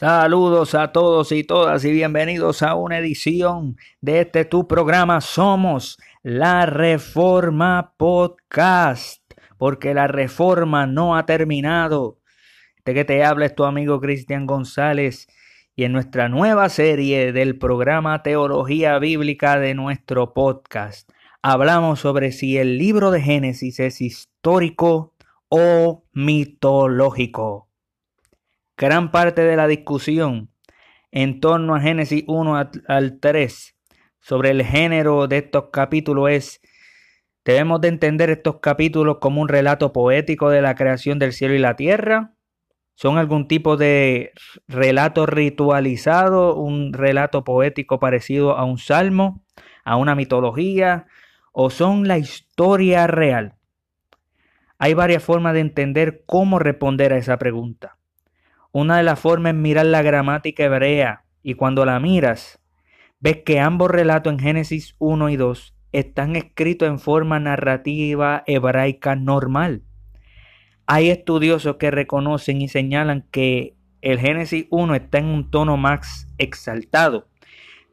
Saludos a todos y todas y bienvenidos a una edición de este tu programa Somos la Reforma Podcast, porque la reforma no ha terminado. Este que te habla es tu amigo Cristian González y en nuestra nueva serie del programa Teología Bíblica de nuestro podcast hablamos sobre si el libro de Génesis es histórico o mitológico. Gran parte de la discusión en torno a Génesis 1 al 3 sobre el género de estos capítulos es, debemos de entender estos capítulos como un relato poético de la creación del cielo y la tierra, son algún tipo de relato ritualizado, un relato poético parecido a un salmo, a una mitología, o son la historia real. Hay varias formas de entender cómo responder a esa pregunta. Una de las formas es mirar la gramática hebrea y cuando la miras, ves que ambos relatos en Génesis 1 y 2 están escritos en forma narrativa hebraica normal. Hay estudiosos que reconocen y señalan que el Génesis 1 está en un tono más exaltado,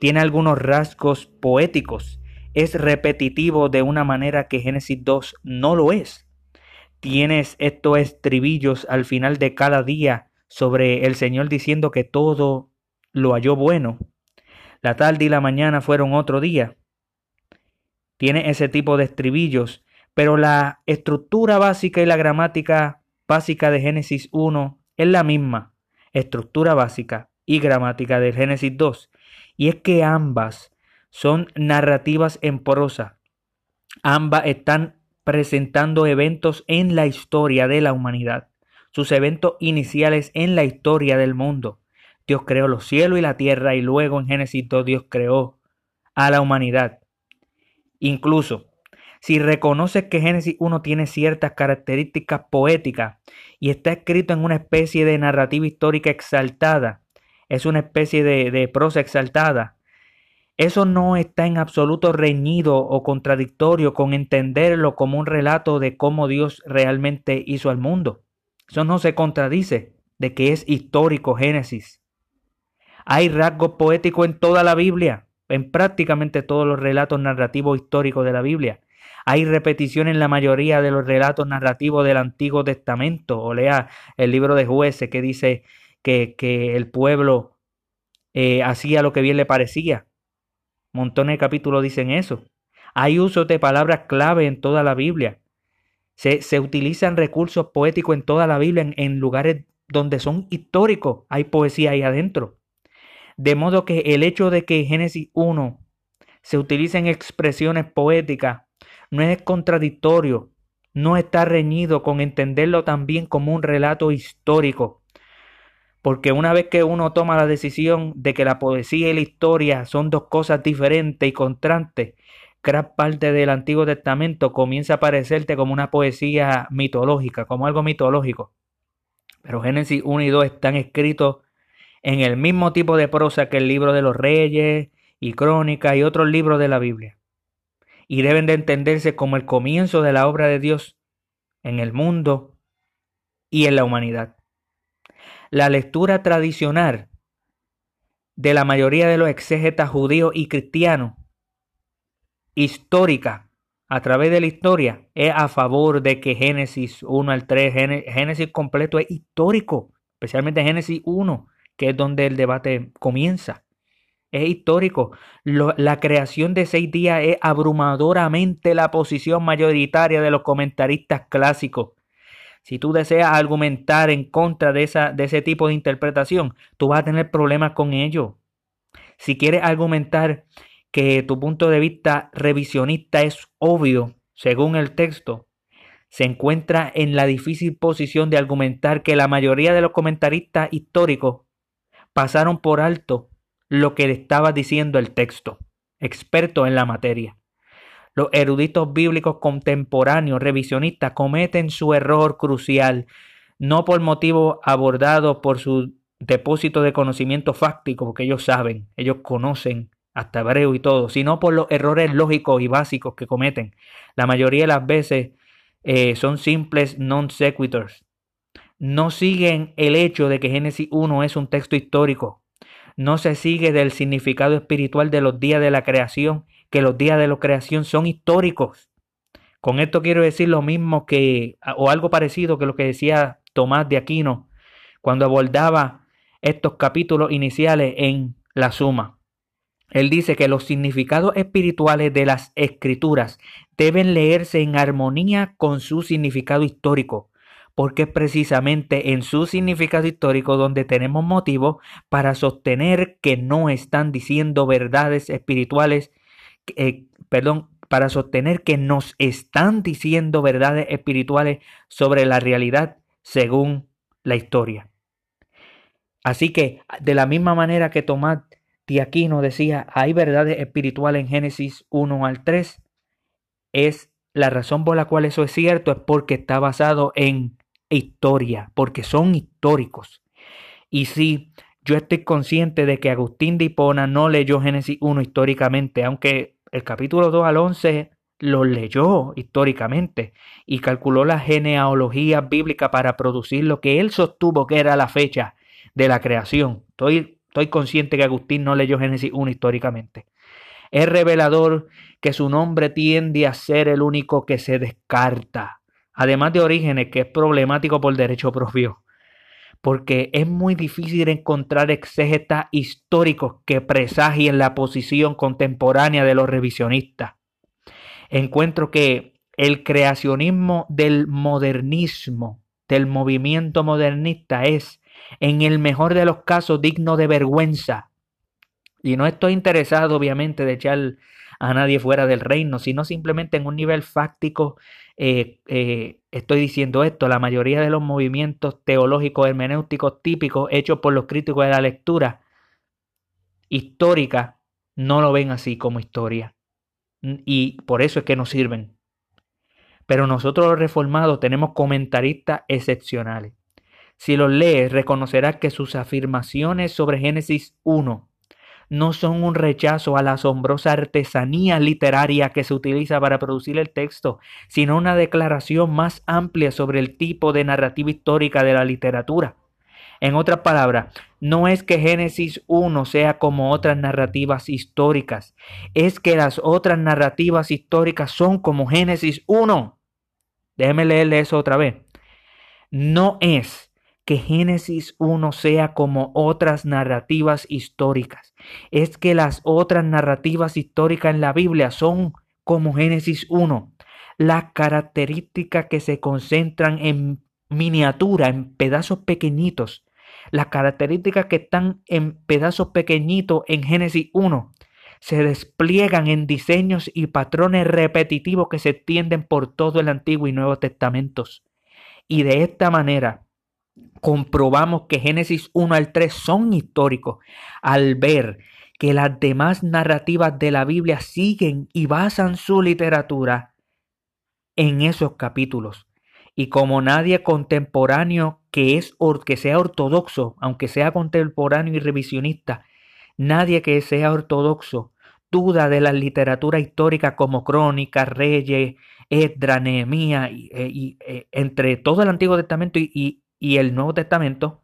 tiene algunos rasgos poéticos, es repetitivo de una manera que Génesis 2 no lo es. Tienes estos estribillos al final de cada día sobre el Señor diciendo que todo lo halló bueno. La tarde y la mañana fueron otro día. Tiene ese tipo de estribillos, pero la estructura básica y la gramática básica de Génesis 1 es la misma, estructura básica y gramática de Génesis 2, y es que ambas son narrativas en prosa. Ambas están presentando eventos en la historia de la humanidad sus eventos iniciales en la historia del mundo. Dios creó los cielos y la tierra y luego en Génesis 2 Dios creó a la humanidad. Incluso, si reconoces que Génesis 1 tiene ciertas características poéticas y está escrito en una especie de narrativa histórica exaltada, es una especie de, de prosa exaltada, eso no está en absoluto reñido o contradictorio con entenderlo como un relato de cómo Dios realmente hizo al mundo. Eso no se contradice de que es histórico Génesis. Hay rasgos poéticos en toda la Biblia, en prácticamente todos los relatos narrativos históricos de la Biblia. Hay repetición en la mayoría de los relatos narrativos del Antiguo Testamento. O lea el libro de jueces que dice que, que el pueblo eh, hacía lo que bien le parecía. Montones de capítulos dicen eso. Hay uso de palabras clave en toda la Biblia. Se, utilizan recursos poéticos en toda la Biblia, en, lugares donde son históricos, hay poesía ahí adentro. De modo que el hecho de que Génesis 1 se utilicen expresiones poéticas no es contradictorio, no está reñido con entenderlo también como un relato histórico. Porque una vez que uno toma la decisión de que la poesía y la historia son dos cosas diferentes y contrastantes, gran parte del Antiguo Testamento comienza a parecerte como una poesía mitológica, como algo mitológico. Pero Génesis 1 y 2 están escritos en el mismo tipo de prosa que el libro de los reyes y crónicas y otros libros de la Biblia. Y deben de entenderse como el comienzo de la obra de Dios en el mundo y en la humanidad. La lectura tradicional de la mayoría de los exégetas judíos y cristianos histórica a través de la historia es a favor de que Génesis 1 al 3, Génesis completo es histórico, especialmente Génesis 1, que es donde el debate comienza. Es histórico. la creación de seis días es abrumadoramente la posición mayoritaria de los comentaristas clásicos. Si tú deseas argumentar en contra de, esa, de ese tipo de interpretación, tú vas a tener problemas con ello. Si quieres argumentar que tu punto de vista revisionista es obvio, según el texto, se encuentra en la difícil posición de argumentar que la mayoría de los comentaristas históricos pasaron por alto lo que le estaba diciendo el texto, expertos en la materia. Los eruditos bíblicos contemporáneos revisionistas cometen su error crucial, no por motivo abordado por su depósito de conocimiento fáctico, porque ellos saben, ellos conocen hasta hebreo y todo, sino por los errores lógicos y básicos que cometen. La mayoría de las veces eh, son simples non sequiturs. no siguen el hecho de que Génesis 1 es un texto histórico. No se sigue del significado espiritual de los días de la creación, que los días de la creación son históricos. Con esto quiero decir lo mismo que, o algo parecido que lo que decía Tomás de Aquino cuando abordaba estos capítulos iniciales en la suma. Él dice que los significados espirituales de las escrituras deben leerse en armonía con su significado histórico, porque es precisamente en su significado histórico donde tenemos motivo para sostener que no están diciendo verdades espirituales, eh, perdón, para sostener que nos están diciendo verdades espirituales sobre la realidad según la historia. Así que, de la misma manera que Tomás de Aquino decía, hay verdades espirituales en Génesis 1 al 3, es la razón por la cual eso es cierto, es porque está basado en historia, porque son históricos. Y sí, yo estoy consciente de que Agustín de Hipona no leyó Génesis 1 históricamente, aunque el capítulo 2 al 11 lo leyó históricamente y calculó la genealogía bíblica para producir lo que él sostuvo que era la fecha de la creación. Estoy, estoy consciente que Agustín no leyó Génesis 1 históricamente. Es revelador que su nombre tiende a ser el único que se descarta además de Orígenes, que es problemático por derecho propio, porque es muy difícil encontrar exégetas históricos que presagien la posición contemporánea de los revisionistas. Encuentro que el creacionismo del modernismo, del movimiento modernista, es, en el mejor de los casos, digno de vergüenza. Y no estoy interesado, obviamente, de echar a nadie fuera del reino, sino simplemente en un nivel fáctico eh, eh, estoy diciendo esto, la mayoría de los movimientos teológicos hermenéuticos típicos hechos por los críticos de la lectura histórica no lo ven así como historia. Y por eso es que nos sirven. Pero nosotros los reformados tenemos comentaristas excepcionales. Si los lees, reconocerás que sus afirmaciones sobre Génesis 1 no son un rechazo a la asombrosa artesanía literaria que se utiliza para producir el texto, sino una declaración más amplia sobre el tipo de narrativa histórica de la literatura. En otras palabras, no es que Génesis 1 sea como otras narrativas históricas, es que las otras narrativas históricas son como Génesis 1. Déjeme leerle eso otra vez. No es que Génesis 1 sea como otras narrativas históricas. Es que las otras narrativas históricas en la Biblia son como Génesis 1. Las características que se concentran en miniatura, en pedazos pequeñitos. Las características que están en pedazos pequeñitos en Génesis 1 se despliegan en diseños y patrones repetitivos que se extienden por todo el Antiguo y Nuevo Testamentos. Y de esta manera, comprobamos que Génesis 1 al 3 son históricos al ver que las demás narrativas de la Biblia siguen y basan su literatura en esos capítulos. Y como nadie contemporáneo que es que sea ortodoxo, aunque sea contemporáneo y revisionista, nadie que sea ortodoxo duda de la literatura histórica como Crónica, Reyes, Esdra, Nehemías, y, eh, eh, entre todo el Antiguo Testamento y, y el Nuevo Testamento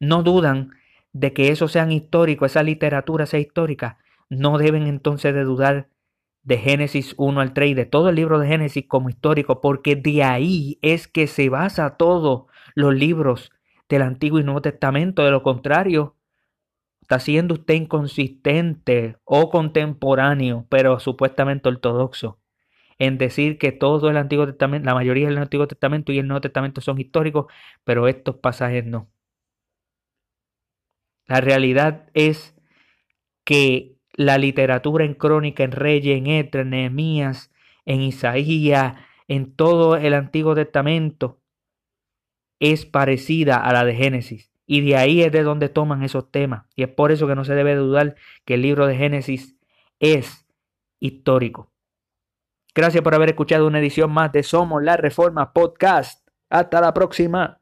no dudan de que eso sean histórico, esa literatura sea histórica, no deben entonces de dudar de Génesis 1 al 3 y de todo el libro de Génesis como histórico, porque de ahí es que se basa todos los libros del Antiguo y Nuevo Testamento. De lo contrario, está siendo usted inconsistente o contemporáneo, pero supuestamente ortodoxo en decir que todo el Antiguo Testamento, la mayoría del Antiguo Testamento y el Nuevo Testamento son históricos, pero estos pasajes no. La realidad es que la literatura en Crónica, en Reyes, en Etra, en Nehemías, en Isaías, en todo el Antiguo Testamento, es parecida a la de Génesis. Y de ahí es de donde toman esos temas. Y es por eso que no se debe dudar que el libro de Génesis es histórico. Gracias por haber escuchado una edición más de Somos la Reforma Podcast. Hasta la próxima.